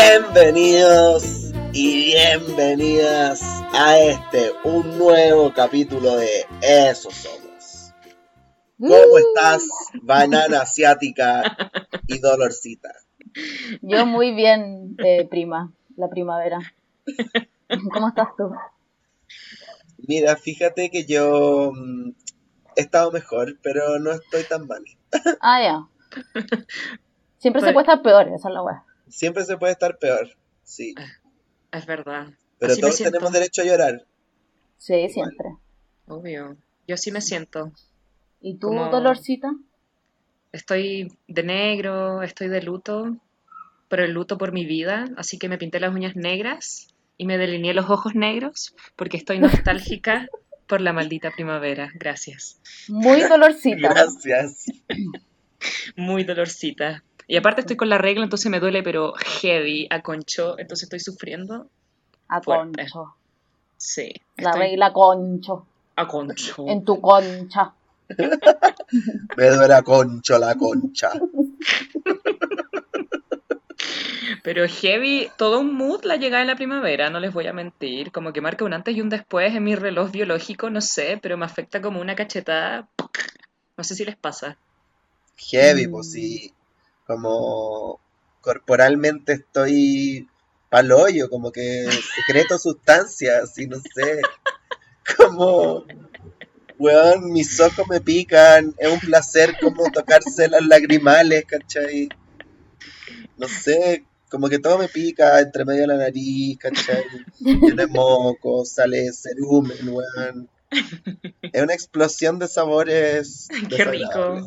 Bienvenidos y bienvenidas a este, un nuevo capítulo de Eso Somos. ¿Cómo Uh. estás, banana asiática y dolorcita? Yo muy bien, eh, prima, la primavera. ¿Cómo estás tú? Mira, fíjate que yo mm, he estado mejor, pero no estoy tan mal. Ah, ya. Siempre se Pues- puede estar peor, esa es la weá. Siempre se puede estar peor, sí. Es verdad. Pero Así todos tenemos derecho a llorar. Sí, siempre. Obvio. Yo así me siento. ¿Y tú, Como- Dolorcita? Estoy de negro, estoy de luto, pero el luto por mi vida, así que me pinté las uñas negras y me delineé los ojos negros porque estoy nostálgica por la maldita primavera. Gracias. Muy Dolorcita. Gracias. Muy dolorcita. Y aparte estoy con la regla, entonces me duele, pero heavy, a concho, entonces estoy sufriendo. A Fuerte. concho. Sí. La estoy regla concho. a concho. En tu concha. Me duele a concho la concha. Pero heavy, todo un mood la llegada de la primavera, no les voy a mentir. Como que marca un antes y un después en mi reloj biológico, no sé, pero me afecta como una cachetada. No sé si les pasa. Heavy, Mm. pues sí. Como corporalmente estoy paloyo, como que secreto sustancias, y no sé. Como, weón, mis ojos me pican, es un placer como tocarse las lagrimales, ¿cachai? No sé, como que todo me pica entre medio de la nariz, ¿cachai? Tiene moco, sale cerumen, weón. Es una explosión de sabores. Qué rico.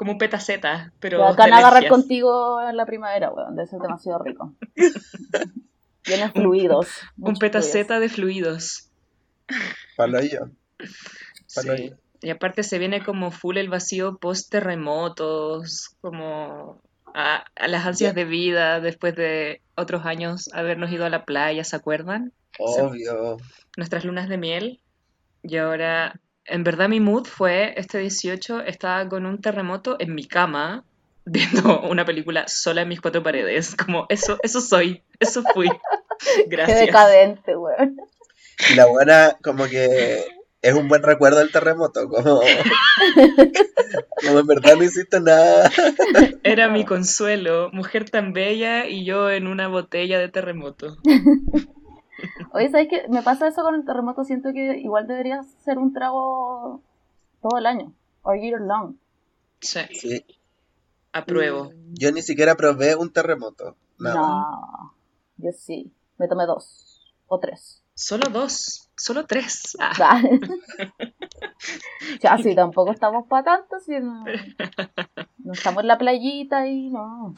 Como un petaceta, pero Te bacán de agarrar contigo en la primavera, weón. Debe ser demasiado rico. Tienes fluidos. Un petaceta de fluidos. Paloyo. Paloyo. Sí. Y aparte se viene como full el vacío post terremotos, como a, a las ansias de vida después de otros años habernos ido a la playa, ¿se acuerdan? Obvio. Nuestras lunas de miel. Y ahora, en verdad mi mood fue, este 18, estaba con un terremoto en mi cama, viendo una película sola en mis cuatro paredes. Como, eso, eso soy, eso fui. días. Qué Gracias. decadente, weón. Y la buena, como que es un buen recuerdo del terremoto, como, como en verdad no hiciste nada. Era mi consuelo, mujer tan bella y yo en una botella de terremoto. Oye, ¿sabes qué? Me pasa eso con el terremoto. Siento que igual debería ser un trago todo el año. Or year long. Sí, Sí, apruebo. yo ni siquiera probé un terremoto. Nada. No. Yo sí. Me tomé dos. O tres. Solo dos, solo tres. Ah, ya, sí, tampoco estamos para tanto. Si no, no estamos en la playita y no.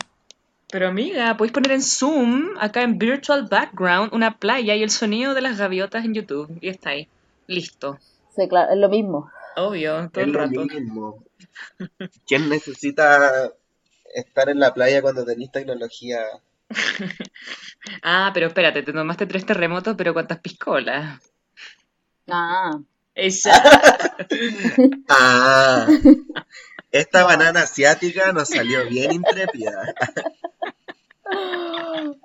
Pero amiga, podéis poner en Zoom, acá en Virtual Background, una playa y el sonido de las gaviotas en YouTube. Y está ahí. Listo. Sí, claro, es lo mismo. Obvio, todo Es el lo rato. mismo. ¿Quién necesita estar en la playa cuando tenéis tecnología? Ah, pero espérate, te tomaste tres terremotos, pero ¿cuántas piscolas? Ah, Esa. Ah, esta banana asiática nos salió bien intrépida.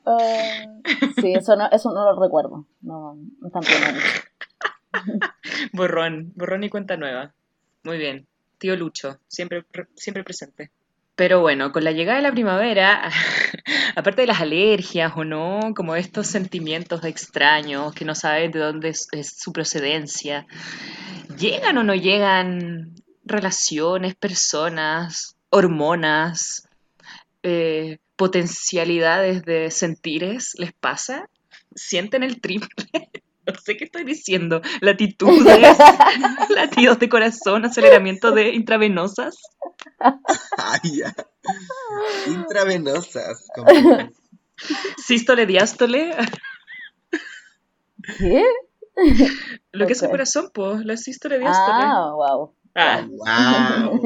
Ah, sí, eso no, eso no lo recuerdo. No, no. Borrón, borrón y cuenta nueva. Muy bien. Tío Lucho, siempre, pre- siempre presente. Pero bueno, con la llegada de la primavera, aparte de las alergias o no, como estos sentimientos extraños que no sabes de dónde es, es su procedencia, ¿llegan o no llegan relaciones, personas, hormonas, eh, potencialidades de sentires? ¿Les pasa? ¿Sienten el triple? No sé qué estoy diciendo. Latitudes, latidos de corazón, aceleramiento de intravenosas. Ay, ya. Intravenosas. Como... Sístole, diástole. ¿Qué? Lo que es el corazón, pues, la sístole, diástole. Ah, wow. Ah, Wow.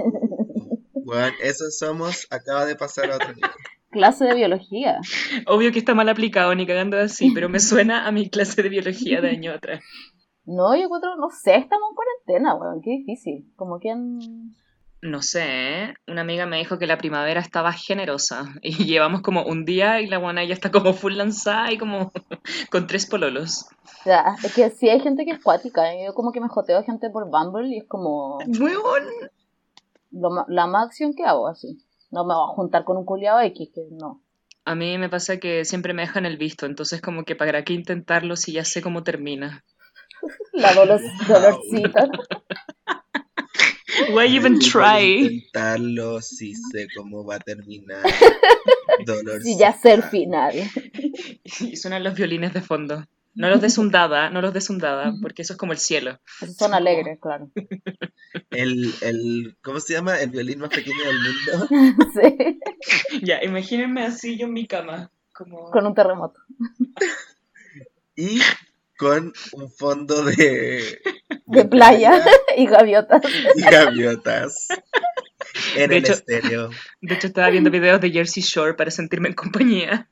Bueno, eso somos, acaba de pasar a otro nivel. Clase de biología. obvio que está mal aplicado, ni cagando así, pero me suena a mi clase de biología de año atrás. No, yo encuentro, no sé, estamos en cuarentena, weón, qué difícil. Como quien No sé, ¿eh? Una amiga me dijo que la primavera estaba generosa y llevamos como un día y la buena ya está como full lanzada y como con tres pololos. Ya, es que sí hay gente que es cuática. ¿eh? Yo como que me joteo a gente por Bumble y es como ¡Huevón! la más acción que hago así. No me voy a juntar con un culiado X, que no. A mí me pasa que siempre me dejan el visto, entonces como que para qué intentarlo si ya sé cómo termina. La dolos- dolorcita. Why even try? Intentarlo, si sé cómo va a terminar. Dolor. Sí, ya sé el final. Y suenan los violines de fondo. No los des un dada, no los des un dada, porque eso es como el cielo. Esos son alegres, claro. El, el, ¿cómo se llama? El violín más pequeño del mundo. Sí, Ya, imagínense así yo en mi cama, como... con un terremoto. Y con un fondo de, De playa y gaviotas. y gaviotas. En De el hecho- estéreo. De hecho, estaba viendo videos de Jersey Shore para sentirme en compañía.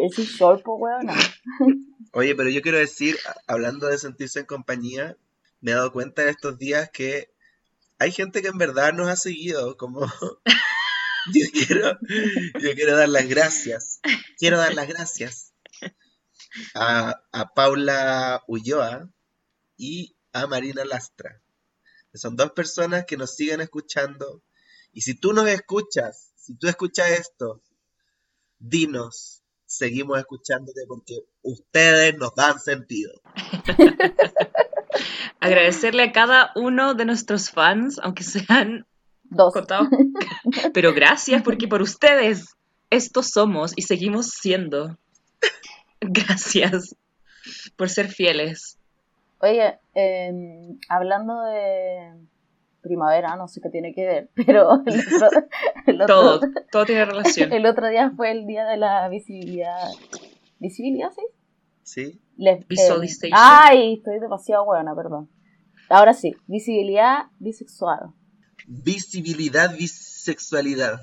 Jersey Shore, pues, weona. Oye, pero yo quiero decir, hablando de sentirse en compañía, me he dado cuenta en estos días que hay gente que en verdad nos ha seguido, como yo quiero, yo quiero dar las gracias, quiero dar las gracias a, a Paula Ulloa y a Marina Lastra. Son dos personas que nos siguen escuchando y si tú nos escuchas, si tú escuchas esto, dinos, seguimos escuchándote porque ustedes nos dan sentido. Agradecerle a cada uno de nuestros fans, aunque sean Dos. contados. Pero gracias, porque por ustedes estos somos y seguimos siendo. Gracias por ser fieles. Oye, em, hablando de primavera, no sé qué tiene que ver, pero el otro, el otro- Todo, todo tiene relación. el otro día fue el día de la visibilidad. ¿Visibilidad, sí? ¿Sí? Les- Visualization. eh, ay, estoy demasiado buena, perdón. Ahora sí, visibilidad bisexual. Visibilidad, bisexualidad.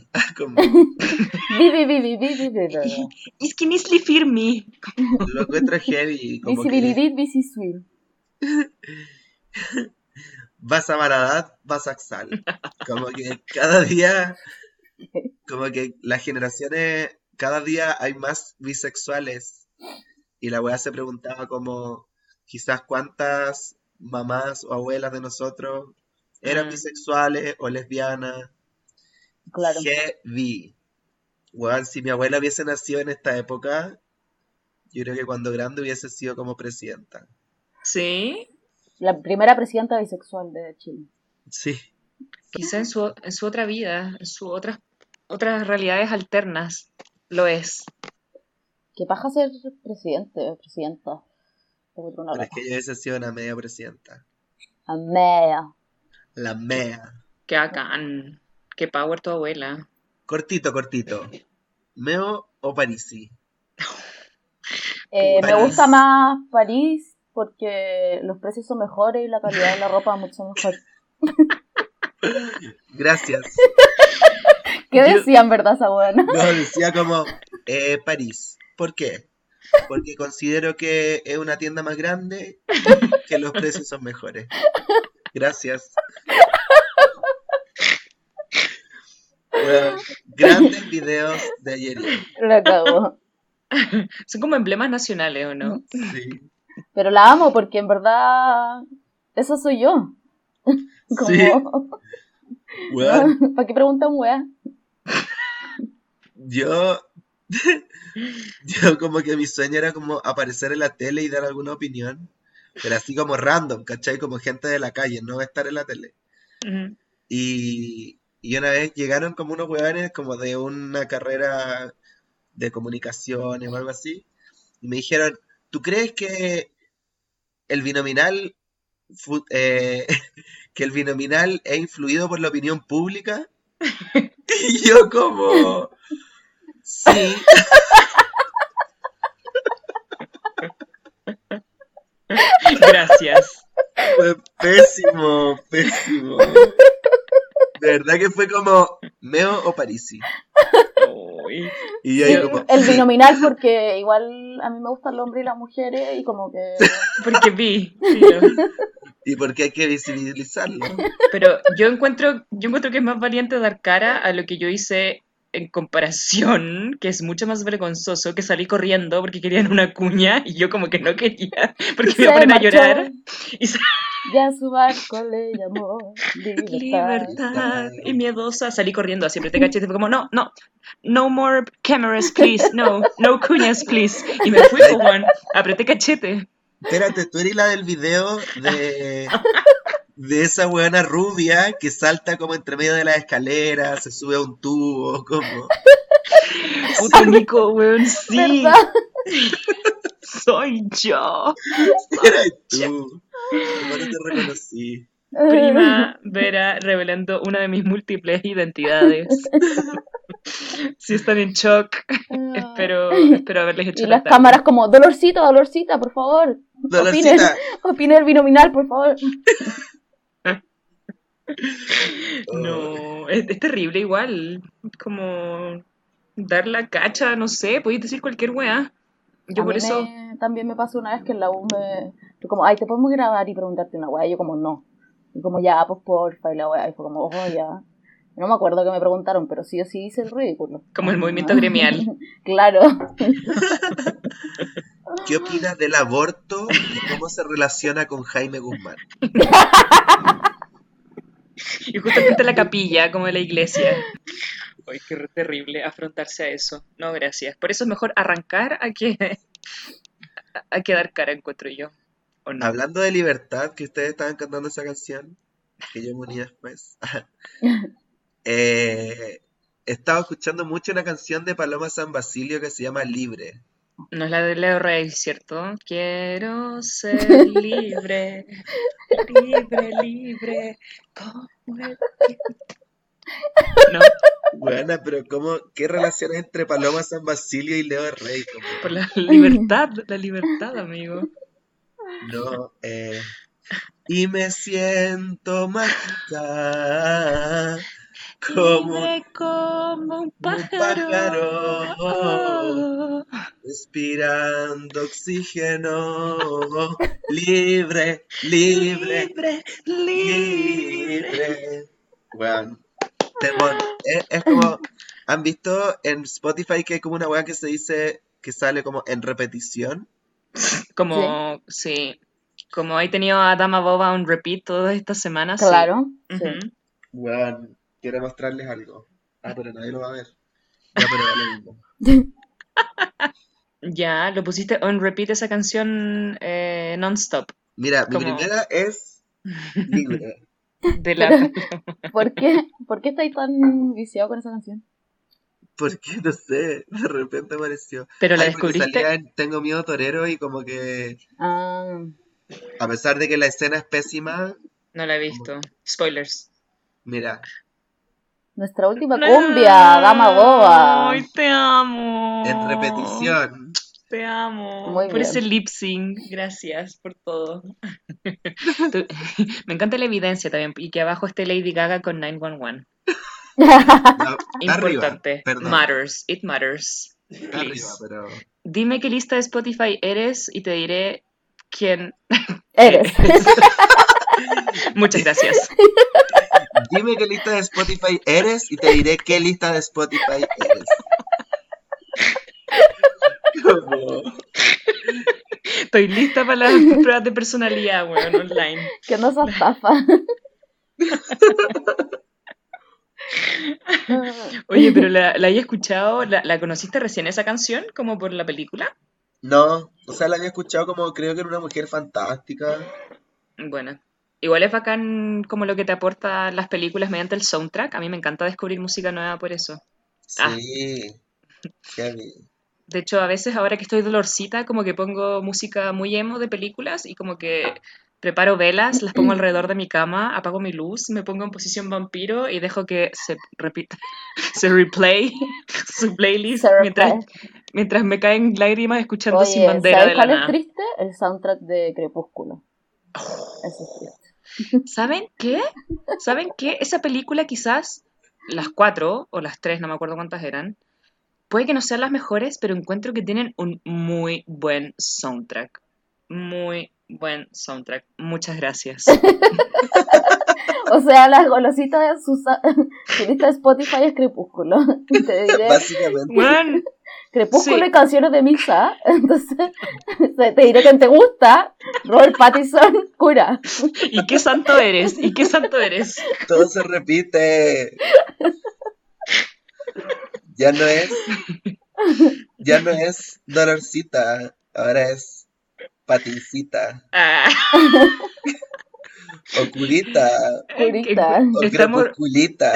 Es que Nisli Firmi. lo encuentro heavy. Visibilidad bisexual. vas a Baradad, vas a Axal. Como que cada día, como que las generaciones, cada día hay más bisexuales. Y la weá se preguntaba como, quizás cuántas mamás o abuelas de nosotros eran Mm. bisexuales o lesbianas. Claro. Heavy. Weón, si mi abuela hubiese nacido en esta época, yo creo que cuando grande hubiese sido como presidenta. Sí, La primera presidenta bisexual de Chile. Sí. quizá en su, en su otra vida, en sus otras, otras realidades alternas, lo es. ¿Qué paja ser presidente o presidenta? Pero es que ella hubiese sido una media presidenta. Amea. La mea. Qué bacán. Qué power tu abuela. Cortito, cortito. ¿Meo o Parisi? Eh, me gusta más París porque los precios son mejores y la calidad de la ropa mucho mejor. Gracias. ¿Qué Yo- decían, verdad, esa buena? No, decía como eh, París. ¿Por qué? Porque considero que es una tienda más grande, que los precios son mejores. Gracias. Bueno, grandes videos de ayer. La cago. Son como emblemas nacionales, ¿o no? Sí. Pero la amo porque en verdad eso soy yo. Como, Sí. ¿Para qué preguntan weá? yo, yo como que mi sueño era como aparecer en la tele y dar alguna opinión, pero así como random, ¿cachai? Como gente de la calle, no estar en la tele. Ujú. Y, y una vez llegaron como unos hueones como de una carrera de comunicaciones o algo así, y me dijeron, ¿tú crees que el binominal, eh, que el binominal es influido por la opinión pública? Y yo como, sí, Gracias. fue pésimo, pésimo. De verdad que fue como Meo o Parisi. Uy. Y yo Sí, ahí como, el binominal porque igual a mí me gustan los hombres y las mujeres y como que Porque vi. ¿Y por qué hay que visibilizarlo? Pero yo encuentro, yo encuentro que es más valiente dar cara a lo que yo hice en comparación, que es mucho más vergonzoso, que salí corriendo porque querían una cuña y yo como que no quería, porque me iba a llorar. Y Ya su barco le llamó libertad. libertad y miedosa, salí corriendo así, apreté cachete, fue como, no, no, no more cameras, please, no, no cuñas, please. Y me fui, pues, Juan, apreté cachete. Espérate, tú eres la del video de, de esa weona rubia que salta como entre medio de las escaleras, se sube a un tubo, como... Puto Nico, weón, sí, ¿Verdad? soy yo. Eras tú. ¿Cómo no te reconocí? Prima Vera revelando una de mis múltiples identidades. Si están en shock, espero, espero haberles hecho Y la las tarde. cámaras como, Dolorcita, Dolorcita, por favor. Dolorcita. opinen el binominal, por favor. No, es, es terrible igual. Como dar la cacha, no sé, podéis decir cualquier weá. Yo A por mí eso, me- también me pasó una vez que en la U me... fue como, ay, ¿te podemos grabar y preguntarte una weá? Y yo como, no. Y como, ya, pues porfa, y la weá. Y fue como, oh, ya. No me acuerdo que me preguntaron, pero sí o sí hice el ridículo. como el movimiento gremial. Claro. ¿Qué opinas del aborto y cómo se relaciona con Jaime Guzmán? Y justamente en la capilla, como de la iglesia. Ay, qué terrible afrontarse a eso. No, gracias. Por eso es mejor arrancar a que, a que dar cara, encuentro yo. ¿O no? Hablando de libertad, que ustedes estaban cantando esa canción, que yo me uní después. eh, he estado escuchando mucho una canción de Paloma San Basilio que se llama Libre. No es la de Leo Rey, ¿cierto? Quiero ser libre, libre, libre, como el viento. No, Buena, pero ¿cómo, qué relación entre Paloma San Basilio y Leo Rey? Como, por la libertad, la libertad, amigo. no, eh, y me siento mágica, como Libre como un pájaro. pájaro. respirando oxígeno, libre, libre, Libre, libre. libre. Temón. Es, es como, ¿han visto en Spotify que hay como una weá que se dice que sale como en repetición? Como, sí. Como he tenido a Dama Boba on repeat todas estas semanas. sí. Claro. sí. Ujú. Weón, quiero mostrarles algo. Ah, pero nadie lo va a ver. Ya, pero da lo mismo. Ya, lo pusiste on repeat esa canción eh, non-stop. Mira, mi Como- primera es libre. De la... ¿Por qué? ¿Por qué estáis tan viciado con esa canción? Porque no sé, de repente apareció. Pero la Ay, descubriste. salía en Tengo miedo torero y como que Ah, a pesar de que la escena es pésima, No la he visto. Spoilers. mira, nuestra última cumbia, Dama Boba. Ay, te amo. en repetición. Te amo. Muy por bien. ese lip sync. Gracias por todo. Me encanta la evidencia también. Y que abajo esté Lady Gaga con 911. No, está arriba, Importante. Matters. It matters. arriba, Please. pero Dime qué lista de Spotify eres y te diré quién. Eres. Muchas gracias. dime qué lista de Spotify eres y te diré qué lista de Spotify eres. Estoy lista para las pruebas de personalidad, weón, online. que no se estafa. Oye, pero la, la he escuchado, la, la conociste recién esa canción, como por la película. No, o sea, la había escuchado como creo que era una mujer fantástica. Bueno, igual es bacán como lo que te aporta las películas mediante el soundtrack. A mí me encanta descubrir música nueva por eso. Ah. Sí, heavy. De hecho, a veces ahora que estoy dolorcita, como que pongo música muy emo de películas y como que preparo velas, las pongo alrededor de mi cama, apago mi luz, me pongo en posición vampiro y dejo que se repita, se replay su playlist mientras, mientras me caen lágrimas escuchando Sin Bandera ¿sabes de la cuál es nada. triste? El soundtrack de Crepúsculo. Eso es triste. ¿Saben qué? ¿Saben qué? Esa película quizás, las cuatro o las tres, no me acuerdo cuántas eran, puede que no sean las mejores, pero encuentro que tienen un muy buen soundtrack. Muy Buen soundtrack. Muchas gracias. O sea, las golositas de su, lista de Spotify es Crepúsculo. Te diré Básicamente. Crepúsculo Sí. y canciones de misa. Entonces, te diré que te gusta. Robert Pattinson, cura. ¿y qué santo eres? ¿Y qué santo eres? Todo se repite. Ya no es. Ya no es Dolorcita. Ahora es Patincita. Ah, O Curita. Curita. O Estamos, Crepusculita.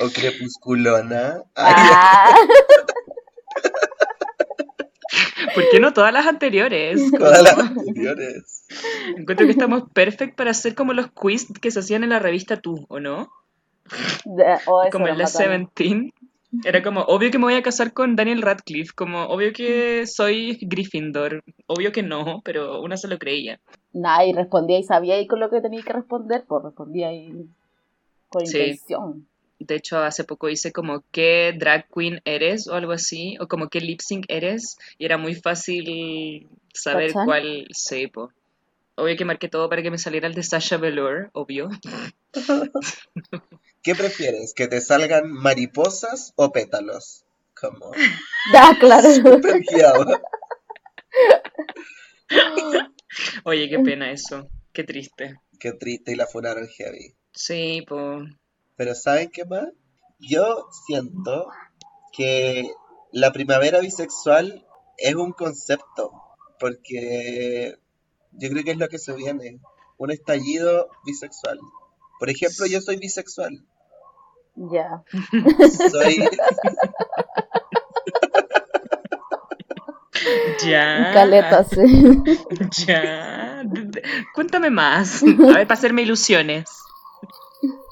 O Crepusculona. Ay, Ah, ¿Por qué no todas las anteriores? todas las anteriores. Encuentro que estamos perfect para hacer como los quiz que se hacían en la revista Tú, ¿o no? Oh, Como en la bacán. Seventeen. Era como, obvio que me voy a casar con Daniel Radcliffe, como, obvio que soy Gryffindor, obvio que no, pero una se lo creía. Nah, y respondía y sabía y con lo que tenía que responder, pues respondía ahí con Sí. intención. De hecho, hace poco hice como qué drag queen eres o algo así, o como qué lip sync eres, y era muy fácil saber ¿Cachai? cuál sí, po. Obvio que marqué todo para que me saliera el de Sasha Velour, obvio. ¿Qué prefieres? ¿Que te salgan mariposas o pétalos? Como. Ya, claro. Súper guiado. Oye, qué pena eso, qué triste. Qué triste y la funaron heavy. Sí, po. Pero ¿saben qué más? Yo siento que la primavera bisexual es un concepto, porque yo creo que es lo que se viene, un estallido bisexual. Por ejemplo, yo soy bisexual. Ya. Soy, Ya. Caleta, sí. Ya. Cuéntame más. A ver, para hacerme ilusiones.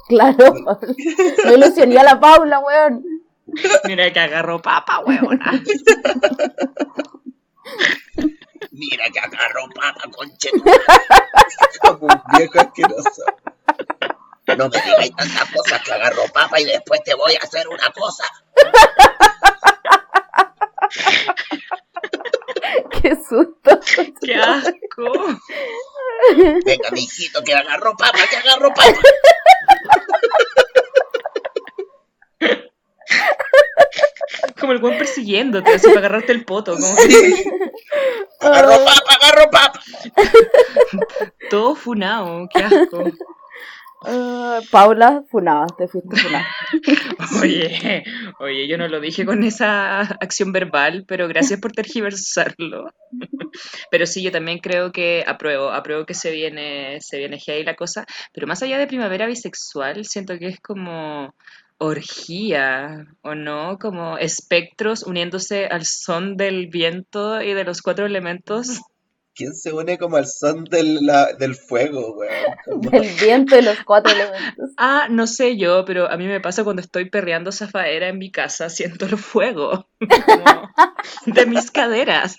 Claro. Me ilusioné a la Paula, weón. Mira que agarró papa, huevona. mira que agarro papa, conche. Como un viejo asqueroso. No me digáis tantas cosas que agarro papa y después te voy a hacer una cosa. Qué susto. Qué asco. Venga, mijito, que agarro papa, que agarro papa. Como el buen persiguiéndote, así para agarrarte el poto. Como Sí. Agarro papa, agarro papa. todo funao. Qué asco. Ah, Paula, funada, te fuiste funada. Oye, oye, yo no lo dije con esa acción verbal, pero gracias por tergiversarlo. Pero sí, yo también creo que apruebo, apruebo que se viene, se viene heavy la cosa, pero más allá de primavera bisexual, siento que es como orgía, ¿o no? Como espectros uniéndose al son del viento y de los cuatro elementos. ¿Quién se une como al son del, la- del fuego, weón? Como- Del viento y los cuatro elementos. Ah, no sé yo, pero a mí me pasa cuando estoy perreando zafaera en mi casa, siento el fuego como de mis caderas.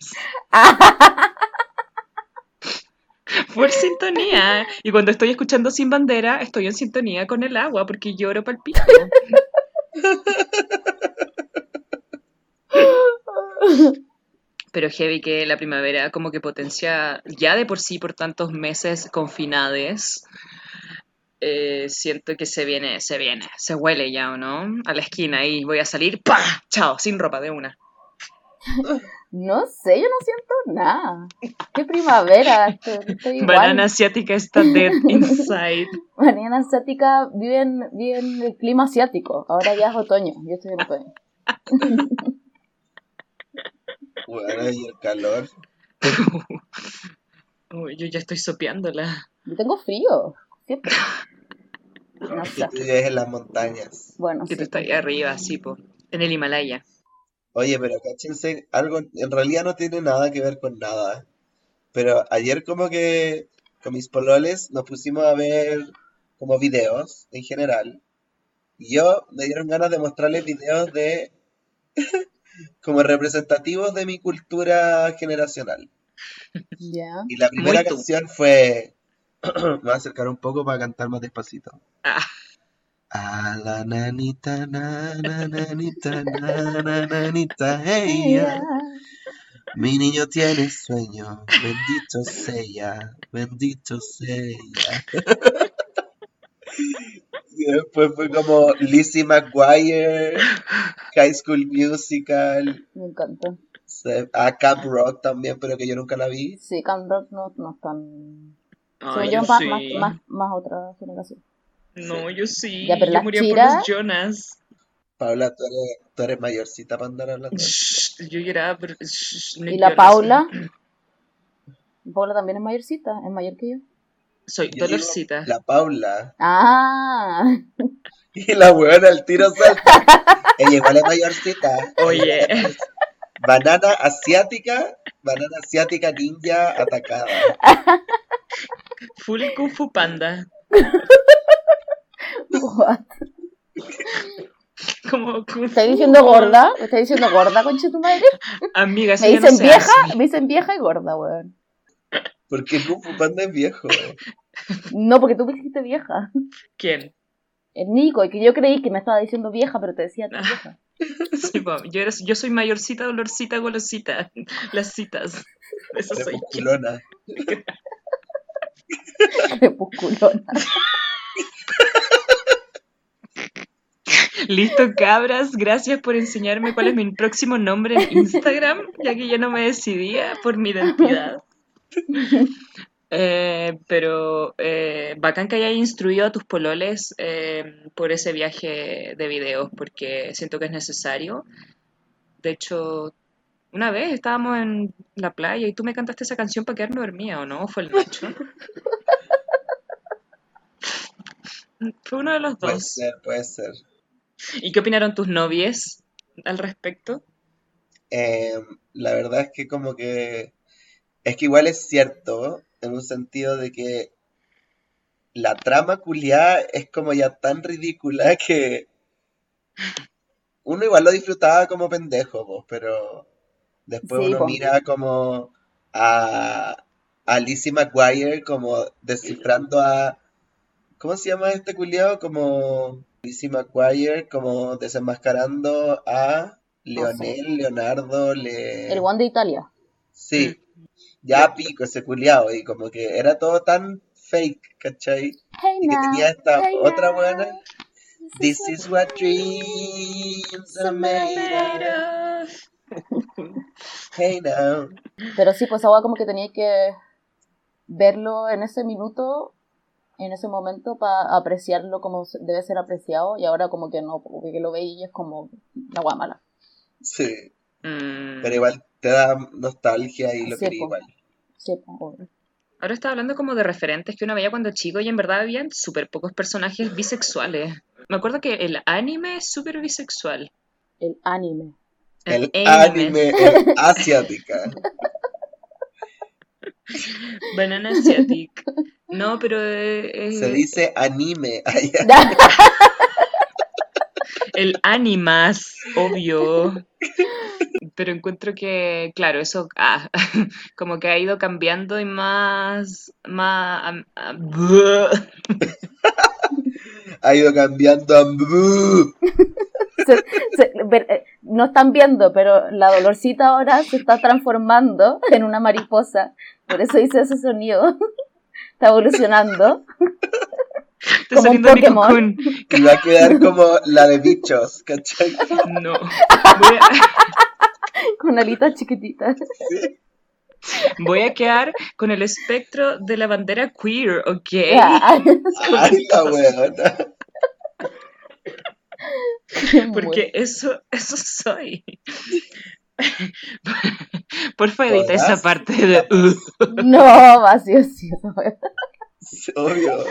Por sintonía. Y cuando estoy escuchando Sin Bandera, estoy en sintonía con el agua porque lloro pal pico. Pero heavy que la primavera como que potencia ya de por sí por tantos meses confinades. eh, siento que se viene, se viene, se huele ya, ¿o no? A la esquina y voy a salir, ¡pa! Chao, sin ropa de una. No sé, yo no siento nada. Qué primavera, estoy, estoy igual. Banana asiática está dead inside. Banana asiática vive en, vive en el clima asiático. Ahora ya es otoño, yo estoy en otoño. Bueno, y el calor. Uy, yo ya estoy sopeándola. Yo tengo frío, siempre. No Que tú vives en las montañas. Bueno, Que sí. tú estás ahí arriba, así, po, en el Himalaya. Oye, pero cáchense, algo en realidad no tiene nada que ver con nada. Pero ayer como que con mis pololes nos pusimos a ver como videos en general. Y yo me dieron ganas de mostrarles videos de como representativos de mi cultura generacional. Ya. Y la primera Muy tú. canción fue me voy a acercar un poco para cantar más despacito. Ah, A la nanita, na, na, nanita, na, na, nanita, hey, ya. Mi niño tiene sueño, bendito sea, bendito sea. Y después fue como Lizzie McGuire, High School Musical, Me encanta. se- a Camp Rock también, pero que yo nunca la vi. Sí, Camp Rock no, no es tan... Ah, Según yo más, sí. más, más, más otra generación. No, yo sí. Ya, pero yo las moría por los Jonas. Paula, tú eres, tú eres mayorcita para andar hablando. Shh, yo lloraba, pero... shh, no ¿Y la. Paula? Paula también es mayorcita, es mayor que yo. Soy Yo digo, Dolorcita. La Paula. Ah, Y la weona al tiro salta. Ella igual es mayorcita. Oye. Banana asiática, banana asiática ninja atacada. Full Kung Fu Panda. what? Como ¿Me estás diciendo gorda? ¿Me estás diciendo gorda, concha tu madre? Amiga, eso Me no dicen se vieja, hace. me dicen vieja y gorda, weón. Porque Kung Fu Panda es viejo. No, porque tú me dijiste vieja. ¿Quién? El Nico, y que yo creí que me estaba diciendo vieja, pero te decía tú Ah. vieja. Sí, yo, yo soy mayorcita, dolorcita, golosita. Las citas. Eso soy yo. Listo, cabras. Gracias por enseñarme cuál es mi próximo nombre en Instagram, ya que yo no me decidía por mi identidad. Eh, pero eh, bacán que hayas instruido a tus pololes eh, por ese viaje de videos, porque siento que es necesario. De hecho, una vez estábamos en la playa y tú me cantaste esa canción para quedarme dormida, ¿o no? ¿O ¿Fue el Nacho? Fue uno de los Puede dos. ser, puede ser. ¿Y qué opinaron tus novies al respecto? Eh, la verdad es que como que es que igual es cierto en un sentido de que la trama culiada es como ya tan ridícula que uno igual lo disfrutaba como pendejo, pues, pero después Sí, uno mira como a, a Lizzie McGuire como descifrando a ¿cómo se llama este culiado? Como Lizzie McGuire como desenmascarando a Leonel, Leonardo, Le... El one de Italia. Sí, ya pico ese culiao y como que era todo tan fake, ¿cachai? Hey Y que now, tenía esta hey otra buena, this This is what dreams are made of. Hey now. Pero sí, pues ahora como que tenía que verlo en ese minuto, en ese momento, para apreciarlo como debe ser apreciado, y ahora como que no, porque que lo veis y es como la guamala. Sí, Mm, pero igual te da nostalgia y lo Sí, quería igual. Sí. Ahora estaba hablando como de referentes que uno veía cuando chico y en verdad habían súper pocos personajes bisexuales. Me acuerdo que el anime es súper bisexual. el anime. El anime. anime es asiática. Banana Asiatic. No, pero eh, eh, Se dice anime. El animas, obvio. Pero encuentro que, claro, eso ah, como que ha ido cambiando y más, más, ha ido cambiando a. Se- se- ver- eh, no están viendo, pero la dolorcita ahora se está transformando en una mariposa. Por eso hice ese sonido. Está evolucionando. Está Como un Pokémon. Y va a quedar como la de bichos, ¿cachai? No. Voy a, Con alitas chiquititas. voy a quedar con el espectro de la bandera queer, ¿ok? Weona. Porque eso, eso soy. Porfa, edita esa parte de... uh. No, vacío, sí. Obvio.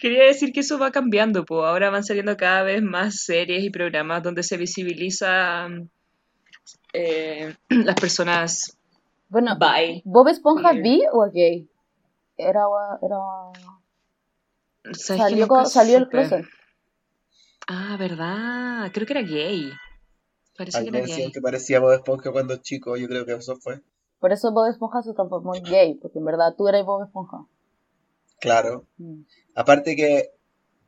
Quería decir que eso va cambiando, pues ahora van saliendo cada vez más series y programas donde se visibiliza eh, las personas Bueno, bi. ¿Bob Esponja es Queer. bi o gay? Era, era... ¿Sabes que Salió, salió el closet. Ah, ¿verdad? Creo que era gay. Parece A que era gay. que parecía Bob Esponja cuando chico, yo creo que eso fue. Por eso Bob Esponja se transformó en gay, porque en verdad tú eras Bob Esponja. Claro. Mm. Aparte que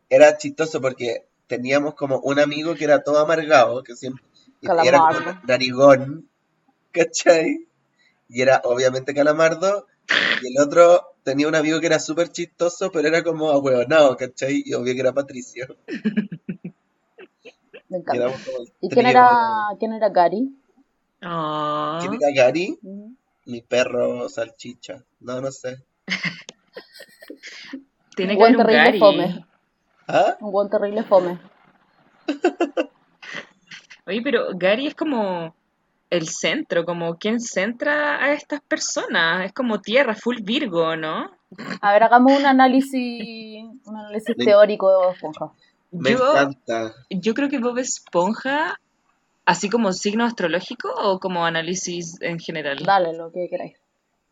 era chistoso porque teníamos como un amigo que era todo amargado, que siempre y era como Calamardo. narigón, ¿cachai? Y era obviamente Calamardo. Y el otro tenía un amigo que era súper chistoso, pero era como ahueonado, ¿cachai? Y obvio que era Patricio. Me Y encanta. ¿Y quién era, quién era Gary? Ah. ¿Quién era Gary? Ujú. Mi perro salchicha. No, no sé. Tiene Un que haber buen un terrible Gary. fome. ¿Ah? Un buen terrible fome. Oye, pero Gary es como el centro, como quien centra a estas personas. Es como tierra, full Virgo, ¿no? A ver, hagamos un análisis, un análisis Me- teórico de Bob Esponja. Me Yo, encanta. yo creo que Bob Esponja, así como signo astrológico o como análisis en general. Dale, lo que queráis.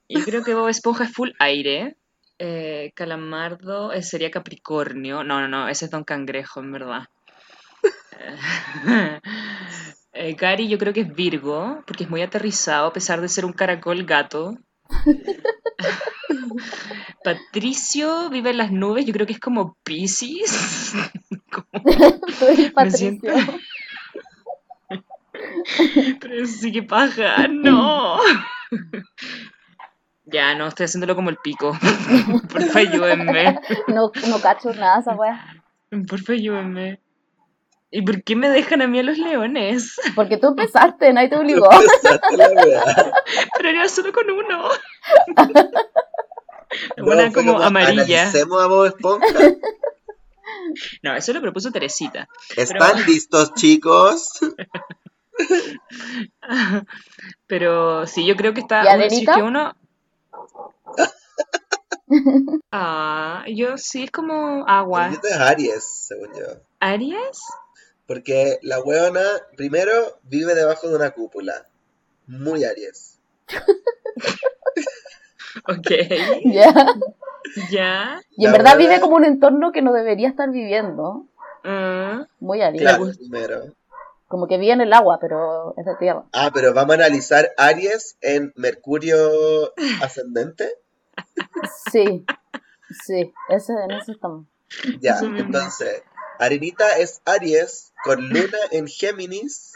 Yo creo que Bob Esponja es full aire. Eh, Calamardo eh, sería Capricornio. No, no, no, ese es Don Cangrejo, en verdad. Eh, Gary yo creo que es Virgo, porque es muy aterrizado, a pesar de ser un caracol gato. Patricio vive en las nubes, yo creo que es como Pisces. Me Patricio. siento- Pero sí que paja, no. Ya, no, estoy haciéndolo como el pico. Porfa, ayúdenme. No, no cacho nada esa wea. Porfa, ayúdenme. ¿Y por qué me dejan a mí a los leones? Porque tú empezaste, nadie te obligó. La. Pero era solo con uno. No, Una fue como amarilla. Analicemos a Bob Esponja. No, eso lo propuso Teresita. ¿Están listos, chicos? Pero sí, yo creo que está. ¿Y uno- Arenita? que uno. Ah, yo sí es como agua. Es Aries, según yo. ¿Aries? Porque la weona, primero, vive debajo de una cúpula. Muy Aries. Ok. Ya. Ya. Y en La verdad buena- vive como un entorno que no debería estar viviendo. Ah, Muy árido. Claro, primero. Como que vive en el agua, pero es de tierra. Ah, pero vamos a analizar Aries en Mercurio ascendente. Sí. Sí, ese, en ese estamos. Ya, entonces, Arenita es Aries con luna en Géminis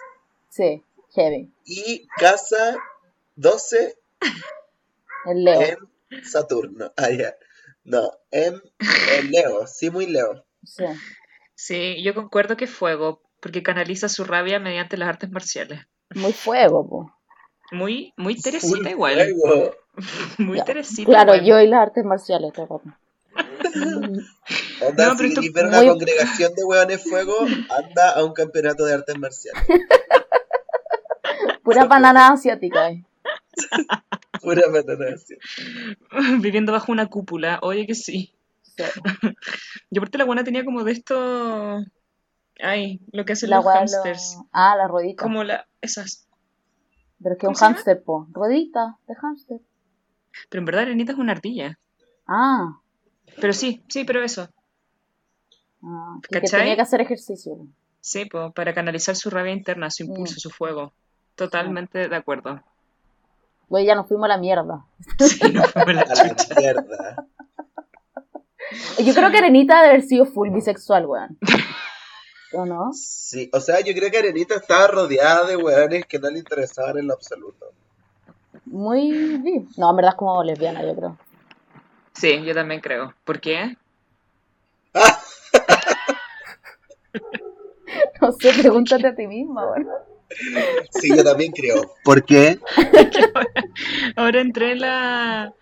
Sí, heavy. y casa 12 El Leo. en Saturno. Ah. No, en, en Leo, sí, muy Leo. Sí. sí, yo concuerdo que es fuego, porque canaliza su rabia mediante las artes marciales. Muy fuego, po. Muy, muy Teresita igual. fuego. Muy. Teresita Claro, igual. yo y las artes marciales, rato. Onda, No, pero si ver una muy- congregación de hueones fuego, anda a un campeonato de artes marciales. Pura banana asiática. eh. Pura banana, sí. Viviendo bajo una cúpula, oye que sí. Sí. Yo aparte la buena tenía como de esto... Ay, lo que hacen La los lo- hamsters. Ah, la ruedita. Como la... Esas. Pero es que ¿Cómo un hámster, po. Ruedita de hámster. Pero en verdad Arenita es una ardilla. Ah. Pero sí, sí, pero eso. Ah y que tenía que hacer ejercicio. Sí, po, para canalizar su rabia interna, su impulso, Mm. su fuego. Totalmente de acuerdo. Güey, ya nos fuimos a la mierda. Sí, no fue la A la mierda. Yo creo que Arenita debe haber sido full bisexual, weón. ¿O no? Sí, o sea, yo creo que Arenita estaba rodeada de hueones que no le interesaban en lo absoluto. Muy bi. No, en verdad es como lesbiana, yo creo. Sí, yo también creo. ¿Por qué? No sé, pregúntate a ti misma, weón. Sí, yo también creo. ¿Por qué? Ahora entré en la...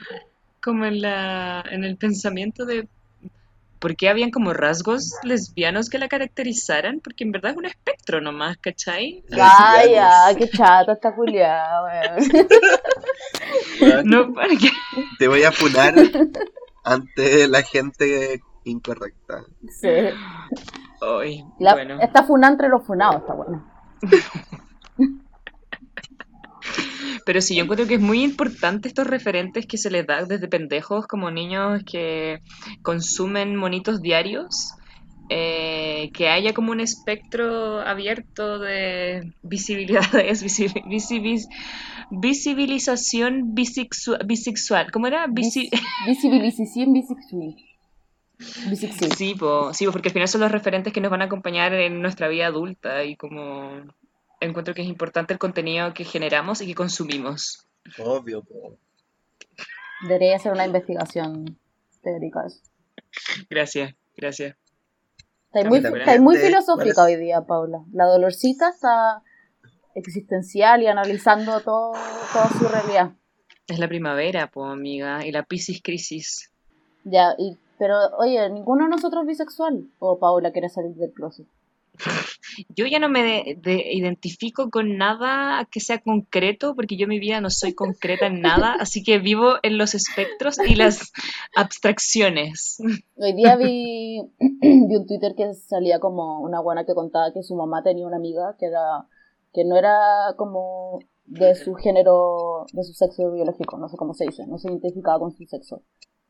como en la... en el pensamiento de... ¿Por qué habían como rasgos lesbianos que la caracterizaran? Porque en verdad es un espectro nomás, ¿cachai? Vaya, qué chata esta culiada, weón. Weón, No, porque... Te voy a funar ante la gente incorrecta. Sí. Ay, La, bueno. Esta funa entre los funados, está buena. Pero sí, yo encuentro que es muy importante estos referentes que se les da desde pendejos como niños que consumen monitos diarios, eh, que haya como un espectro abierto de visibilidades, visi- visibilización bisexual, bisexual. ¿Cómo era? Visi- Vis- Visibilización bisexual. Sí, po, sí, po, porque al final son los referentes que nos van a acompañar en nuestra vida adulta y como encuentro que es importante el contenido que generamos y que consumimos. Obvio, po. Debería hacer una investigación teórica. eso. Gracias, gracias. Estáis muy, estáis muy filosófica hoy día, Paula. La dolorcita está existencial y analizando todo, toda su realidad. Es la primavera, pues, amiga, y la Piscis crisis. Ya, y, pero oye, ninguno de nosotros es bisexual. O Paula quiere salir del closet. Yo ya no me de- de- identifico con nada que sea concreto, porque yo en mi vida no soy concreta en nada, así que vivo en los espectros y las abstracciones. Hoy día vi, vi un Twitter que salía como una buena que contaba que su mamá tenía una amiga que era que no era como de su género, de su sexo biológico, no sé cómo se dice, no se identificaba con su sexo,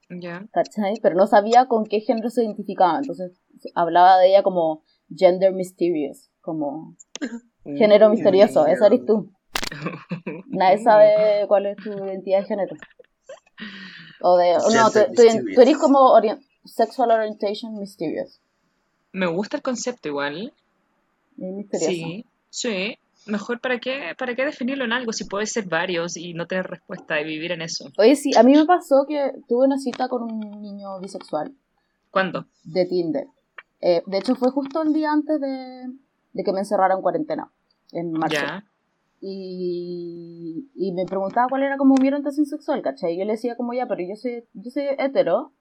Ya. ¿cachai? Pero no sabía con qué género se identificaba, entonces hablaba de ella como gender mysterious, como género misterioso, esa eres tú. Nadie sabe cuál es tu identidad de género. O de, no, tú, eres como sexual orientation mysterious. Me gusta el concepto igual. Es misterioso. Sí, sí. Mejor para qué, para qué definirlo en algo si puede ser varios y no tener respuesta y vivir en eso. Oye, sí, a mí me pasó que tuve una cita con un niño bisexual ¿Cuándo? de Tinder. Eh, de hecho, fue justo el día antes de, de que me encerrara en cuarentena, en marzo. Ya. Y, y me preguntaba cuál era como mi orientación sexual, ¿cachai? Y yo le decía como ya, pero yo soy, yo soy hetero,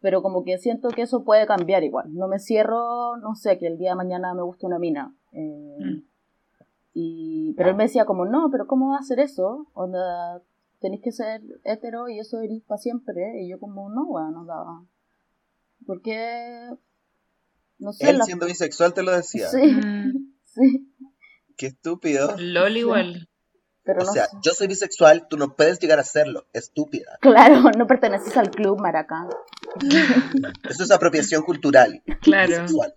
pero como que siento que eso puede cambiar igual. No me cierro, no sé, que el día de mañana me guste una mina. Eh, Mm. Y, pero él me decía como, no, pero ¿cómo va a ser eso? Onda, tenéis que ser hetero y eso eres para siempre. Y yo como, no, bueno, no daba. ¿Por qué? No sé, Él la- siendo bisexual te lo decía. Sí, Mm, sí, Qué estúpido. LOL igual. pero O no sea, sé. yo soy bisexual, tú no puedes llegar a serlo. Estúpida. Claro, no perteneces al club Maracán. Eso es apropiación cultural. Claro. Bisexual.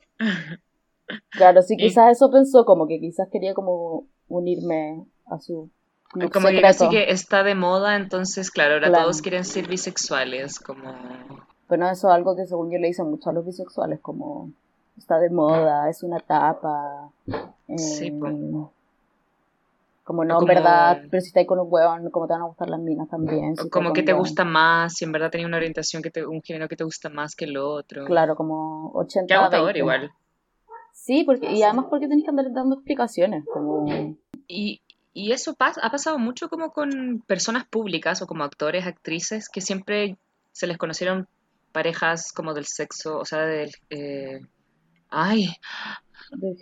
Claro, sí, Y- quizás eso pensó, como que quizás quería como unirme a su club Como que secreto. casi que está de moda, entonces, claro, ahora Claro. todos quieren ser bisexuales, como... Pero eso es algo que según yo le dicen mucho a los bisexuales, como está de moda, es una etapa. eh, Sí, po. Como no, en verdad, pero si estás con un hueón, como te van a gustar las minas también. si como que te hueón. gusta más, si en verdad tenía una orientación, que te, un género que te gusta más que el otro. Claro, como 80 Qué agotador 20. igual. Sí, porque, y además porque tenés que andar dando explicaciones, como... Y, y eso pas- ha pasado mucho como con personas públicas o como actores, actrices, que siempre se les conocieron parejas como del sexo, o sea, del... eh, Ay,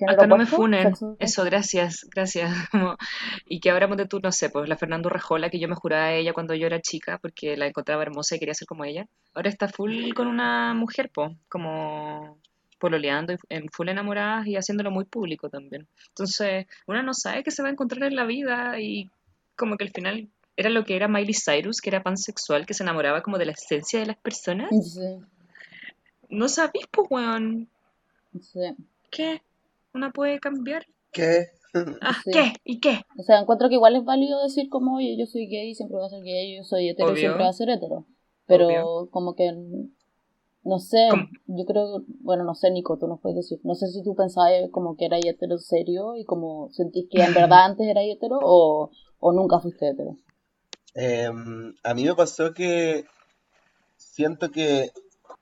acá no me funen. Eso, gracias, gracias. Como- y que ahora ponte tú, no sé, pues la Fernando Rajola, que yo me juraba a ella cuando yo era chica, porque la encontraba hermosa y quería ser como ella. Ahora está full con una mujer, po, como pololeando, y en full enamoradas y haciéndolo muy público también. Entonces, uno no sabe qué se va a encontrar en la vida y como que al final era lo que era Miley Cyrus, que era pansexual, que se enamoraba como de la esencia de las personas. Sí, No sabís, pues, weón, sí. ¿qué? Una puede cambiar. ¿Qué? Ah, Sí. ¿qué? ¿Y qué? O sea, encuentro que igual es válido decir como, oye, yo soy gay, siempre voy a ser gay, yo soy hetero, Obvio. siempre voy a ser hetero. Pero Obvio. como que, no sé, yo creo, bueno, no sé, Nico, tú nos puedes decir, no sé si tú pensabas como que eras hetero serio y como sentís que en verdad antes eras hetero o, o nunca fuiste hetero. Em, a mí me pasó que siento que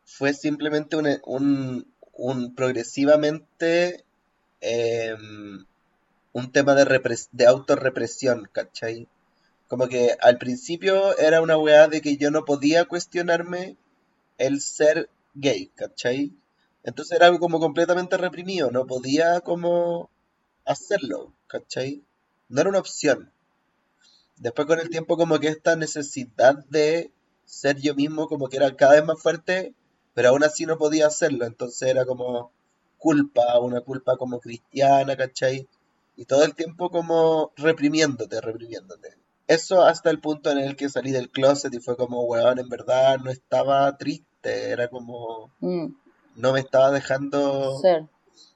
fue simplemente un, un, un progresivamente em, un tema de, repres- de autorrepresión, ¿cachai? Como que al principio era una weá de que yo no podía cuestionarme el ser gay, ¿cachai? Entonces era algo como completamente reprimido, no podía como hacerlo, ¿cachai? No era una opción. Después con el tiempo como que esta necesidad de ser yo mismo como que era cada vez más fuerte, pero aún así no podía hacerlo, entonces era como culpa, una culpa como cristiana, ¿cachai? Y todo el tiempo como reprimiéndote, reprimiéndote. Eso hasta el punto en el que salí del closet y fue como, weón, en verdad no estaba triste, era como, Mm, no me estaba dejando ser.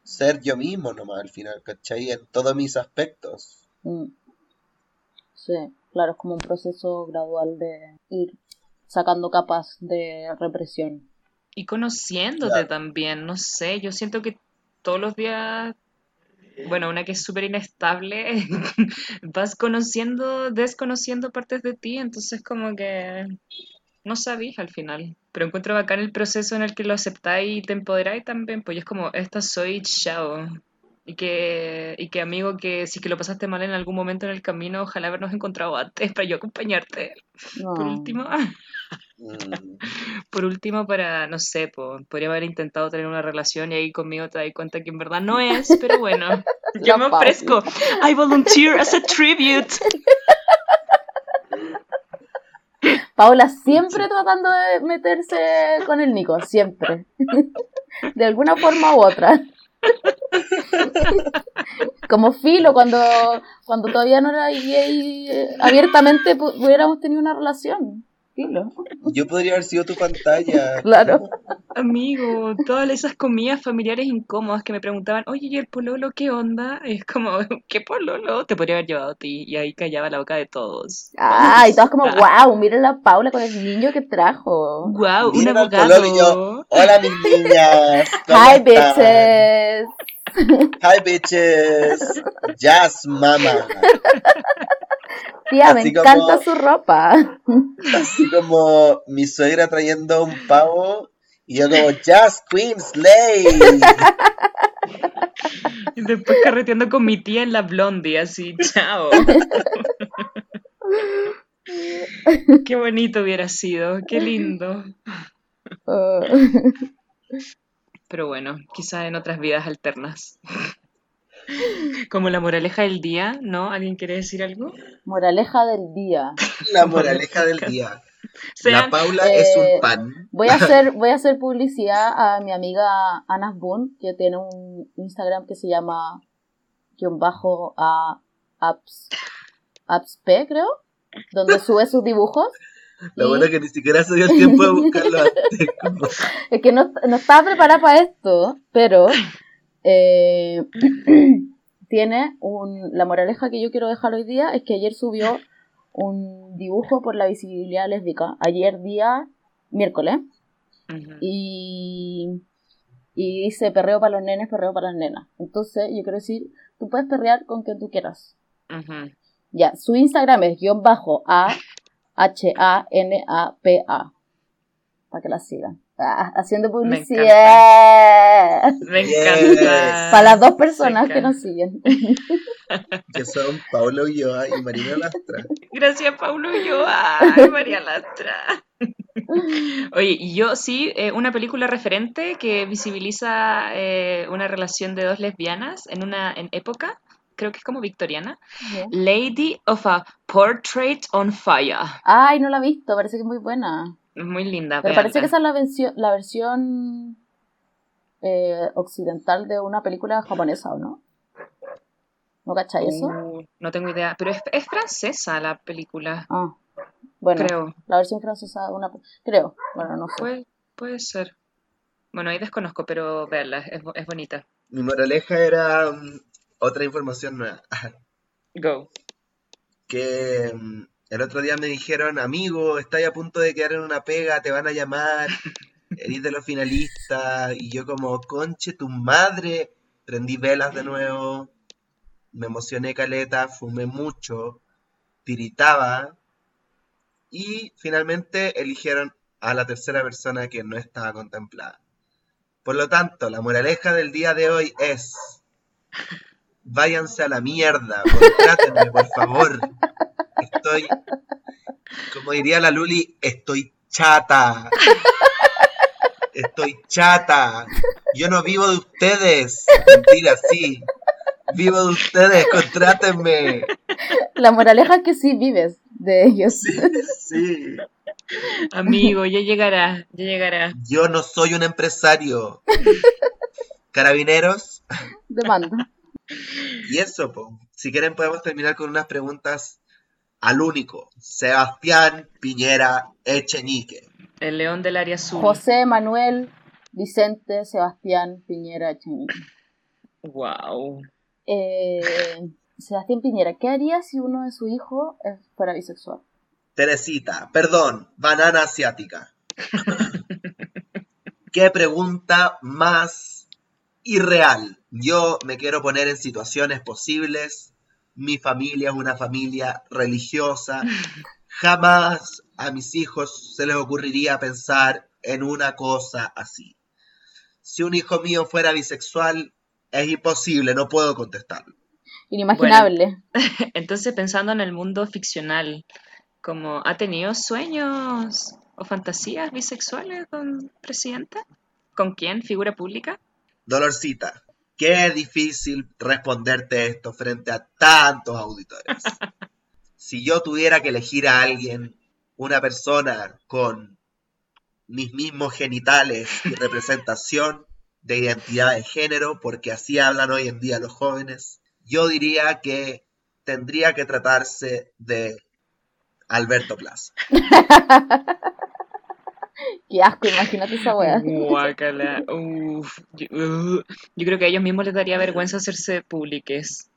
ser yo mismo nomás al final, ¿cachai? En todos mis aspectos. mm. Sí, claro, es como un proceso gradual de ir sacando capas de represión. Y conociéndote Claro. también, no sé, yo siento que todos los días bueno, una que es súper inestable, vas conociendo, desconociendo partes de ti, entonces como que no sabís al final. Pero encuentro bacán el proceso en el que lo aceptáis y te empoderáis también, pues es como, esta soy chao. Y que, y que amigo, que si que lo pasaste mal en algún momento en el camino, ojalá habernos encontrado antes para yo acompañarte. Por último, Mm, por último para, no sé, po, podría haber intentado tener una relación y ahí conmigo te das cuenta que en verdad no es, pero bueno, yo me ofrezco. I volunteer as a tribute. Paula siempre tratando de meterse con el Nico, siempre. De alguna forma u otra. Como filo, cuando, cuando todavía no era gay, eh, abiertamente hubiéramos tenido una relación. Filo, Yo podría haber sido tu pantalla. claro. Amigo, todas esas comidas familiares incómodas que me preguntaban, oye, ¿y el pololo qué onda? Es como, ¿qué pololo? Te podría haber llevado a ti y ahí callaba la boca de todos. Ah, y todos como, wow, miren la Paula con el niño que trajo. Wow, un pololo y yo, abogado. Hola mis niñas. ¿cómo Hi, están? bitches. Hi bitches. Jazz mama. Tía, me encanta como- su ropa. Así como mi suegra trayendo un pavo y yo como Jazz Queen Slay. Y después carreteando con mi tía en la blondie, así, chao. Qué bonito hubiera sido, qué lindo. Uh, Pero bueno, quizás en otras vidas alternas. Como la moraleja del día, ¿no? ¿Alguien quiere decir algo? moraleja del día. La moraleja del día. Sean La Paula eh, es un pan. Voy a hacer, voy a hacer publicidad a mi amiga Ana Boone, que tiene un Instagram que se llama guion bajo a apps, appsp, creo, donde sube sus dibujos. Lo Y- bueno es que ni siquiera se dio el tiempo de buscarlo antes. como- Es que no, no estaba preparada para esto, pero eh, tiene un... La moraleja que yo quiero dejar hoy día es que ayer subió un dibujo por la visibilidad lésbica. Ayer día miércoles. Y, y dice perreo para los nenes, perreo para las nenas. Entonces yo quiero decir, tú puedes perrear con quien tú quieras. Ya, su Instagram es guion bajo A H A N A P A. Para que la sigan. Ah, haciendo Me publicidad. Me encanta. Para las dos personas Me que nos siguen. Que son Paula Ulloa y Marina Lastra. Gracias, Paulo y yo. Ay, María Lastra. Oye, y yo sí, eh, una película referente que visibiliza eh, una relación de dos lesbianas en una en época, creo que es como victoriana. Lady of a Portrait on Fire. Ay, no la he visto, parece que es muy buena. Es muy linda. Pero parece que esa es la, versión la versión eh, occidental de una película japonesa, ¿o no? ¿No cachai eso? Uh, no tengo idea, pero es, es francesa la película, Ah, bueno, creo. la versión francesa de una... Creo, bueno, no sé. Puede, puede ser. Bueno, ahí desconozco, pero es, bo- es bonita. Mi moraleja era mm, otra información nueva. Go. Que mm, el otro día me dijeron, amigo, estás a punto de quedar en una pega, te van a llamar, eres de los finalistas. Y yo como, conche, tu madre, prendí velas de nuevo, me emocioné caleta, fumé mucho, tiritaba. Y finalmente eligieron a la tercera persona que no estaba contemplada. Por lo tanto, la moraleja del día de hoy es, váyanse a la mierda, contrátenme, por favor. Estoy, como diría la Luli, estoy chata. Estoy chata. Yo no vivo de ustedes. Mentira, sí. Vivo de ustedes, contrátenme. La moraleja es que sí vives de ellos. Sí, sí. Amigo, ya llegará, ya llegará. Yo no soy un empresario. Carabineros. Demanda. Y eso, po. Si quieren podemos terminar con unas preguntas al único. Sebastián Piñera Echenique. El león del área azul. José, Manuel, Vicente, Sebastián, Piñera, Echenique. Wow. Eh, Sebastián Piñera, ¿qué haría si uno de sus hijos fuera bisexual? Teresita, perdón, banana asiática. ¿Qué pregunta más irreal. Yo me quiero poner en situaciones posibles. Mi familia es una familia religiosa. Jamás a mis hijos se les ocurriría pensar en una cosa así. Si un hijo mío fuera bisexual, es imposible, no puedo contestarlo. Inimaginable. Entonces, pensando en el mundo ficcional, como ¿ha tenido sueños o fantasías bisexuales con presidente? ¿Con quién? ¿Figura pública? Dolorcita, qué difícil responderte esto frente a tantos auditores. si yo tuviera que elegir a alguien, una persona con mis mismos genitales y representación de identidad de género, porque así hablan hoy en día los jóvenes, yo diría que tendría que tratarse de Alberto Plaza. Qué asco, imagínate esa weá. Guácala. Uf. Yo, uh, yo creo que a ellos mismos les daría vergüenza hacerse públiques.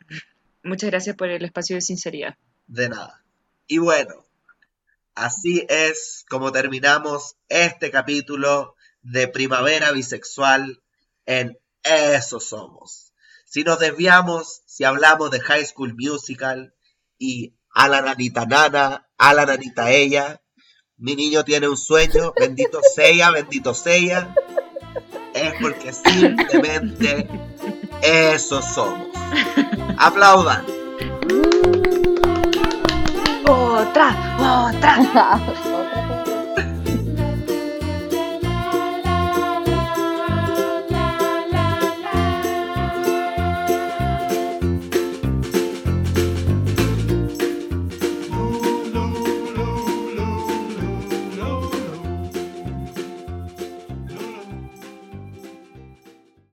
Muchas gracias por el espacio de sinceridad. De nada. Y bueno, así es como terminamos este capítulo de Primavera Bisexual en Eso Somos. Si nos desviamos, si hablamos de High School Musical y a la nanita nana, a la nanita ella, mi niño tiene un sueño, bendito sea, bendito sea, es porque simplemente eso somos. Aplaudan. Otra, otra. Otra